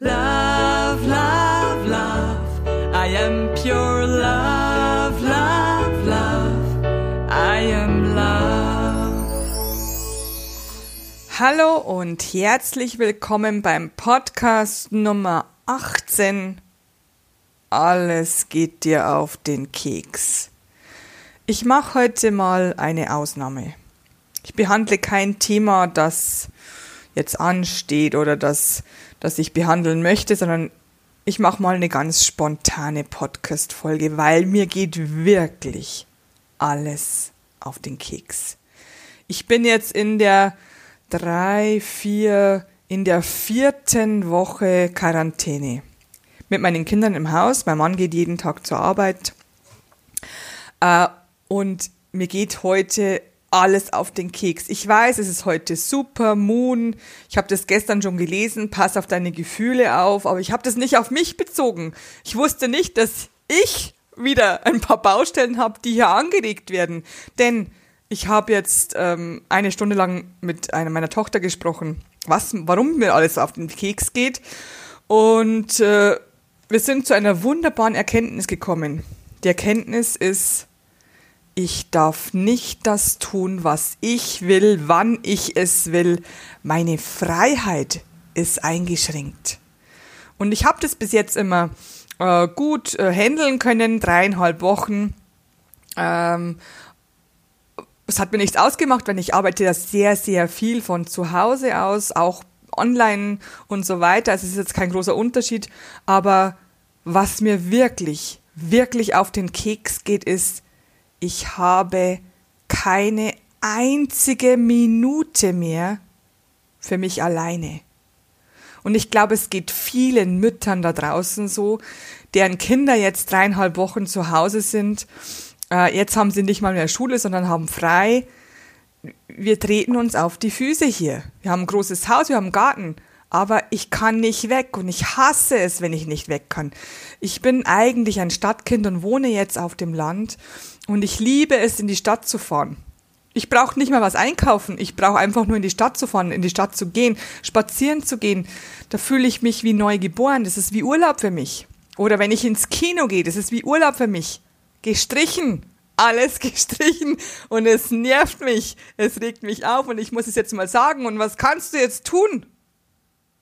Love, love, love. I am pure love, love, love. I am love. Hallo und herzlich willkommen beim Podcast Nummer 18. Alles geht dir auf den Keks. Ich mache heute mal eine Ausnahme. Ich behandle kein Thema, das jetzt ansteht oder das, das ich behandeln möchte, sondern ich mache mal eine ganz spontane Podcast-Folge, weil mir geht wirklich alles auf den Keks. Ich bin jetzt in der drei, vier, in der vierten Woche Quarantäne. Mit meinen Kindern im Haus. Mein Mann geht jeden Tag zur Arbeit. Äh, und mir geht heute alles auf den Keks. Ich weiß, es ist heute Super Moon. Ich habe das gestern schon gelesen. Pass auf deine Gefühle auf. Aber ich habe das nicht auf mich bezogen. Ich wusste nicht, dass ich wieder ein paar Baustellen habe, die hier angeregt werden. Denn ich habe jetzt ähm, eine Stunde lang mit einer meiner Tochter gesprochen, was, warum mir alles auf den Keks geht. Und äh, wir sind zu einer wunderbaren Erkenntnis gekommen. Die Erkenntnis ist, ich darf nicht das tun, was ich will, wann ich es will. Meine Freiheit ist eingeschränkt. Und ich habe das bis jetzt immer äh, gut äh, handeln können, dreieinhalb Wochen. Ähm, es hat mir nichts ausgemacht, wenn ich arbeite ja sehr, sehr viel von zu Hause aus, auch online und so weiter. Also es ist jetzt kein großer Unterschied. Aber was mir wirklich, wirklich auf den Keks geht, ist, ich habe keine einzige Minute mehr für mich alleine. Und ich glaube, es geht vielen Müttern da draußen so, deren Kinder jetzt dreieinhalb Wochen zu Hause sind. Äh, jetzt haben sie nicht mal mehr Schule, sondern haben frei. Wir treten uns auf die Füße hier. Wir haben ein großes Haus, wir haben einen Garten aber ich kann nicht weg und ich hasse es, wenn ich nicht weg kann. Ich bin eigentlich ein Stadtkind und wohne jetzt auf dem Land und ich liebe es, in die Stadt zu fahren. Ich brauche nicht mal was einkaufen, ich brauche einfach nur in die Stadt zu fahren, in die Stadt zu gehen, spazieren zu gehen. Da fühle ich mich wie neu geboren, das ist wie Urlaub für mich. Oder wenn ich ins Kino gehe, das ist wie Urlaub für mich. Gestrichen, alles gestrichen und es nervt mich, es regt mich auf und ich muss es jetzt mal sagen und was kannst du jetzt tun?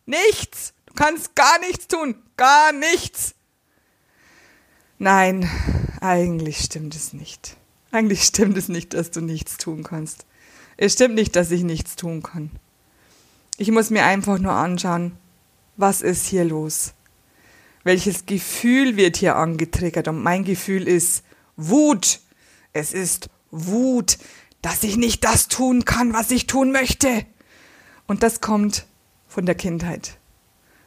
Nichts. Du kannst gar nichts tun. Gar nichts. Nein, eigentlich stimmt es nicht. Eigentlich stimmt es nicht, dass du nichts tun kannst. Es stimmt nicht, dass ich nichts tun kann. Ich muss mir einfach nur anschauen, was ist hier los? Welches Gefühl wird hier angetriggert? Und mein Gefühl ist Wut. Es ist Wut, dass ich nicht das tun kann, was ich tun möchte. Und das kommt von der Kindheit.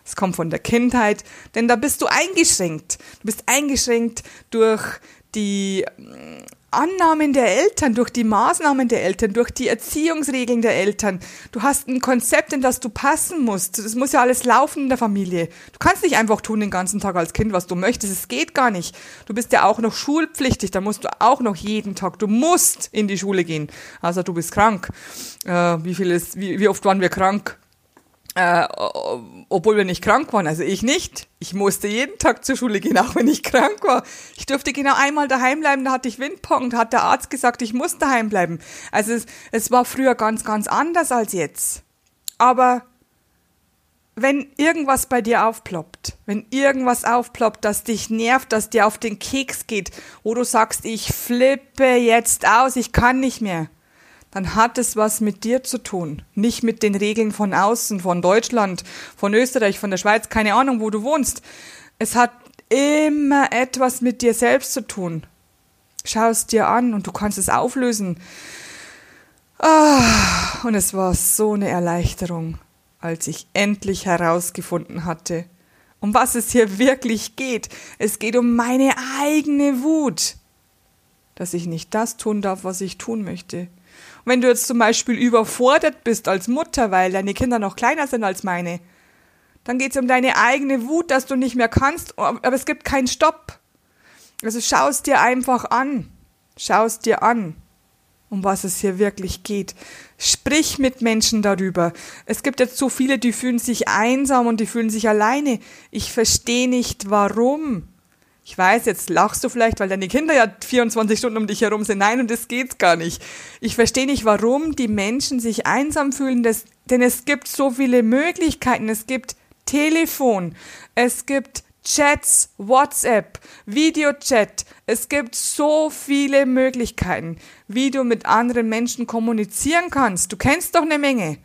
Es kommt von der Kindheit, denn da bist du eingeschränkt. Du bist eingeschränkt durch die mm, Annahmen der Eltern, durch die Maßnahmen der Eltern, durch die Erziehungsregeln der Eltern. Du hast ein Konzept, in das du passen musst. Das muss ja alles laufen in der Familie. Du kannst nicht einfach tun den ganzen Tag als Kind, was du möchtest. Es geht gar nicht. Du bist ja auch noch schulpflichtig. Da musst du auch noch jeden Tag. Du musst in die Schule gehen. Also du bist krank. Äh, wie viel ist, wie, wie oft waren wir krank? Äh, obwohl wir nicht krank waren, also ich nicht. Ich musste jeden Tag zur Schule gehen, auch wenn ich krank war. Ich durfte genau einmal daheim bleiben, da hatte ich Windpong, da hat der Arzt gesagt, ich muss daheim bleiben. Also es, es war früher ganz, ganz anders als jetzt. Aber wenn irgendwas bei dir aufploppt, wenn irgendwas aufploppt, das dich nervt, das dir auf den Keks geht, wo du sagst, ich flippe jetzt aus, ich kann nicht mehr, dann hat es was mit dir zu tun. Nicht mit den Regeln von außen, von Deutschland, von Österreich, von der Schweiz, keine Ahnung, wo du wohnst. Es hat immer etwas mit dir selbst zu tun. Schau es dir an und du kannst es auflösen. Ah, und es war so eine Erleichterung, als ich endlich herausgefunden hatte, um was es hier wirklich geht. Es geht um meine eigene Wut, dass ich nicht das tun darf, was ich tun möchte wenn du jetzt zum Beispiel überfordert bist als Mutter, weil deine Kinder noch kleiner sind als meine, dann geht es um deine eigene Wut, dass du nicht mehr kannst, aber es gibt keinen Stopp. Also schau es dir einfach an. Schau es dir an. um was es hier wirklich geht. Sprich mit Menschen darüber. Es gibt jetzt so viele, die fühlen sich einsam und die fühlen sich alleine. Ich verstehe nicht, warum. Ich weiß, jetzt lachst du vielleicht, weil deine Kinder ja 24 Stunden um dich herum sind. Nein, und das geht gar nicht. Ich verstehe nicht, warum die Menschen sich einsam fühlen, das, denn es gibt so viele Möglichkeiten. Es gibt Telefon, es gibt Chats, WhatsApp, Videochat. Es gibt so viele Möglichkeiten, wie du mit anderen Menschen kommunizieren kannst. Du kennst doch eine Menge.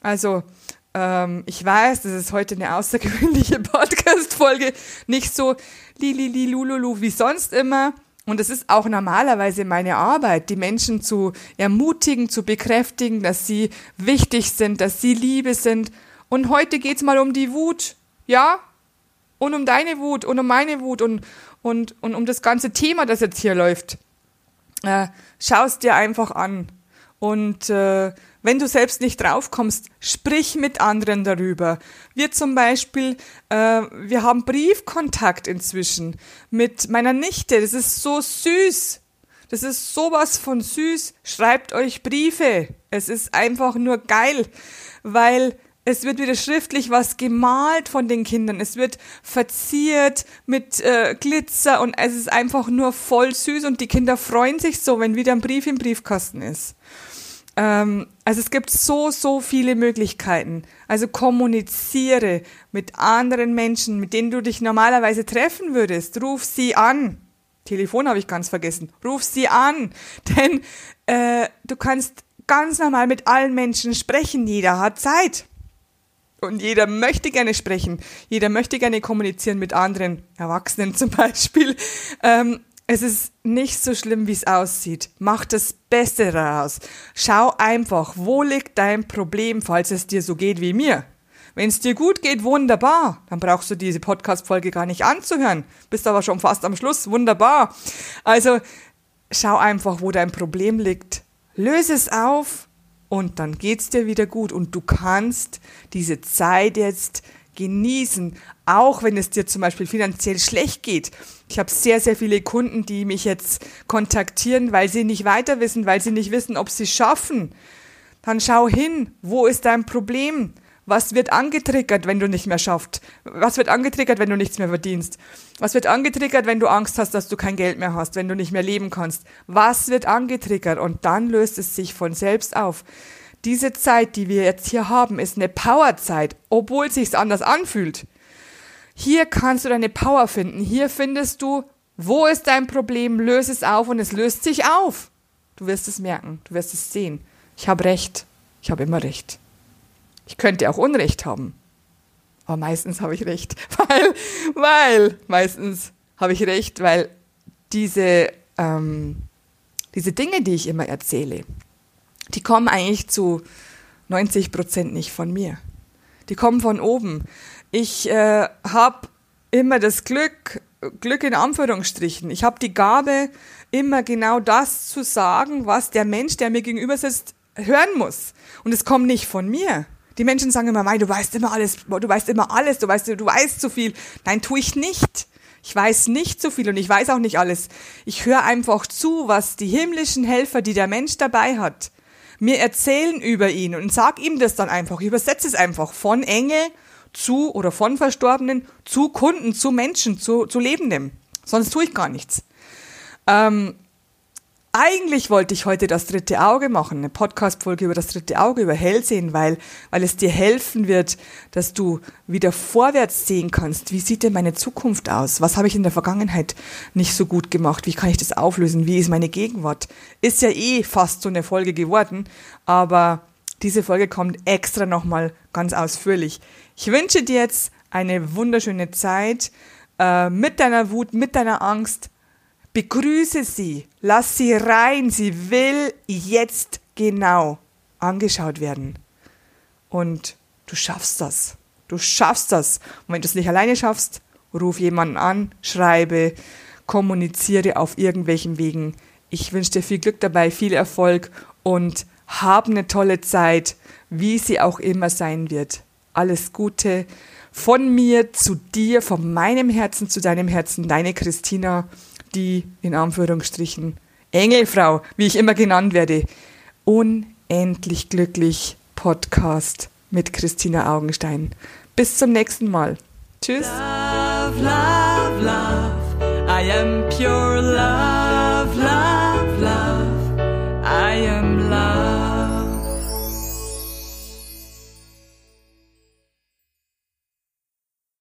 Also, ähm, ich weiß, das ist heute eine außergewöhnliche Podcast-Folge. Nicht so li lululu wie sonst immer. Und es ist auch normalerweise meine Arbeit, die Menschen zu ermutigen, zu bekräftigen, dass sie wichtig sind, dass sie Liebe sind. Und heute geht's mal um die Wut. Ja, und um deine Wut und um meine Wut und, und, und um das ganze Thema, das jetzt hier läuft. Äh, Schau dir einfach an. Und äh, wenn du selbst nicht draufkommst, sprich mit anderen darüber. Wir zum Beispiel, äh, wir haben Briefkontakt inzwischen mit meiner Nichte. Das ist so süß. Das ist sowas von süß. Schreibt euch Briefe. Es ist einfach nur geil, weil es wird wieder schriftlich was gemalt von den Kindern. Es wird verziert mit äh, Glitzer und es ist einfach nur voll süß und die Kinder freuen sich so, wenn wieder ein Brief im Briefkasten ist. Ähm, also es gibt so, so viele Möglichkeiten. Also kommuniziere mit anderen Menschen, mit denen du dich normalerweise treffen würdest. Ruf sie an. Telefon habe ich ganz vergessen. Ruf sie an, denn äh, du kannst ganz normal mit allen Menschen sprechen. Jeder hat Zeit. Und jeder möchte gerne sprechen, jeder möchte gerne kommunizieren mit anderen Erwachsenen zum Beispiel. Ähm, es ist nicht so schlimm, wie es aussieht. Mach das Beste daraus. Schau einfach, wo liegt dein Problem, falls es dir so geht wie mir. Wenn es dir gut geht, wunderbar. Dann brauchst du diese Podcast-Folge gar nicht anzuhören. Bist aber schon fast am Schluss. Wunderbar. Also schau einfach, wo dein Problem liegt. Löse es auf und dann geht's dir wieder gut und du kannst diese Zeit jetzt genießen, auch wenn es dir zum Beispiel finanziell schlecht geht. Ich habe sehr, sehr viele Kunden, die mich jetzt kontaktieren, weil sie nicht weiter wissen, weil sie nicht wissen, ob sie es schaffen. Dann schau hin, wo ist dein Problem? Was wird angetriggert, wenn du nicht mehr schaffst? Was wird angetriggert, wenn du nichts mehr verdienst? Was wird angetriggert, wenn du Angst hast, dass du kein Geld mehr hast, wenn du nicht mehr leben kannst? Was wird angetriggert? Und dann löst es sich von selbst auf. Diese Zeit, die wir jetzt hier haben, ist eine Powerzeit, obwohl es sich anders anfühlt. Hier kannst du deine Power finden. Hier findest du, wo ist dein Problem, löse es auf und es löst sich auf. Du wirst es merken, du wirst es sehen. Ich habe recht. Ich habe immer recht. Ich könnte auch Unrecht haben. Aber meistens habe ich recht, weil, weil, meistens habe ich recht, weil diese, ähm, diese Dinge, die ich immer erzähle, die kommen eigentlich zu 90 Prozent nicht von mir. Die kommen von oben. Ich äh, habe immer das Glück, Glück in Anführungsstrichen. Ich habe die Gabe, immer genau das zu sagen, was der Mensch, der mir gegenüber sitzt, hören muss. Und es kommt nicht von mir. Die Menschen sagen immer, Mai, du weißt immer alles, du weißt immer alles, du weißt, du weißt zu viel. Nein, tue ich nicht. Ich weiß nicht so viel und ich weiß auch nicht alles. Ich höre einfach zu, was die himmlischen Helfer, die der Mensch dabei hat, mir erzählen über ihn und sag ihm das dann einfach. Ich übersetze es einfach von Engel zu oder von Verstorbenen zu Kunden, zu Menschen, zu, zu Lebendem. Sonst tue ich gar nichts. Ähm, eigentlich wollte ich heute das dritte Auge machen, eine Podcast-Folge über das dritte Auge, über Hellsehen, weil, weil es dir helfen wird, dass du wieder vorwärts sehen kannst. Wie sieht denn meine Zukunft aus? Was habe ich in der Vergangenheit nicht so gut gemacht? Wie kann ich das auflösen? Wie ist meine Gegenwart? Ist ja eh fast so eine Folge geworden, aber diese Folge kommt extra nochmal ganz ausführlich. Ich wünsche dir jetzt eine wunderschöne Zeit äh, mit deiner Wut, mit deiner Angst, Begrüße sie, lass sie rein, sie will jetzt genau angeschaut werden. Und du schaffst das. Du schaffst das. Und wenn du es nicht alleine schaffst, ruf jemanden an, schreibe, kommuniziere auf irgendwelchen Wegen. Ich wünsche dir viel Glück dabei, viel Erfolg und hab eine tolle Zeit, wie sie auch immer sein wird. Alles Gute von mir zu dir, von meinem Herzen zu deinem Herzen, deine Christina die in Anführungsstrichen Engelfrau, wie ich immer genannt werde. Unendlich glücklich Podcast mit Christina Augenstein. Bis zum nächsten Mal. Tschüss. Love, love, love. I am pure